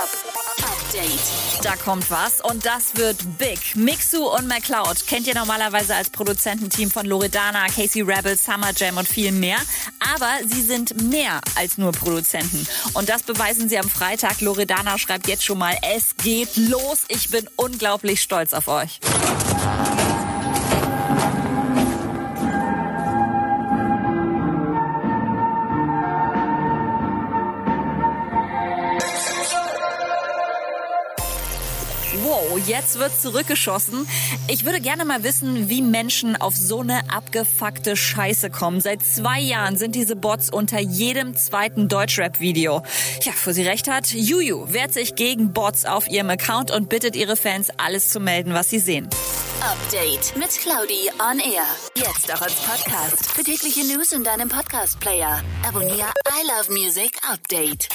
Update. Da kommt was und das wird big. Mixu und McCloud kennt ihr normalerweise als Produzententeam von Loredana, Casey Rebel, Summer Jam und viel mehr. Aber sie sind mehr als nur Produzenten. Und das beweisen sie am Freitag. Loredana schreibt jetzt schon mal, es geht los. Ich bin unglaublich stolz auf euch. Wow, jetzt wird zurückgeschossen. Ich würde gerne mal wissen, wie Menschen auf so eine abgefuckte Scheiße kommen. Seit zwei Jahren sind diese Bots unter jedem zweiten Deutschrap-Video. Ja, wo sie recht hat, Juju wehrt sich gegen Bots auf ihrem Account und bittet ihre Fans, alles zu melden, was sie sehen. Update mit Claudi on Air. Jetzt auch als Podcast. Für tägliche News in deinem Podcast-Player. Abonniere I Love Music Update.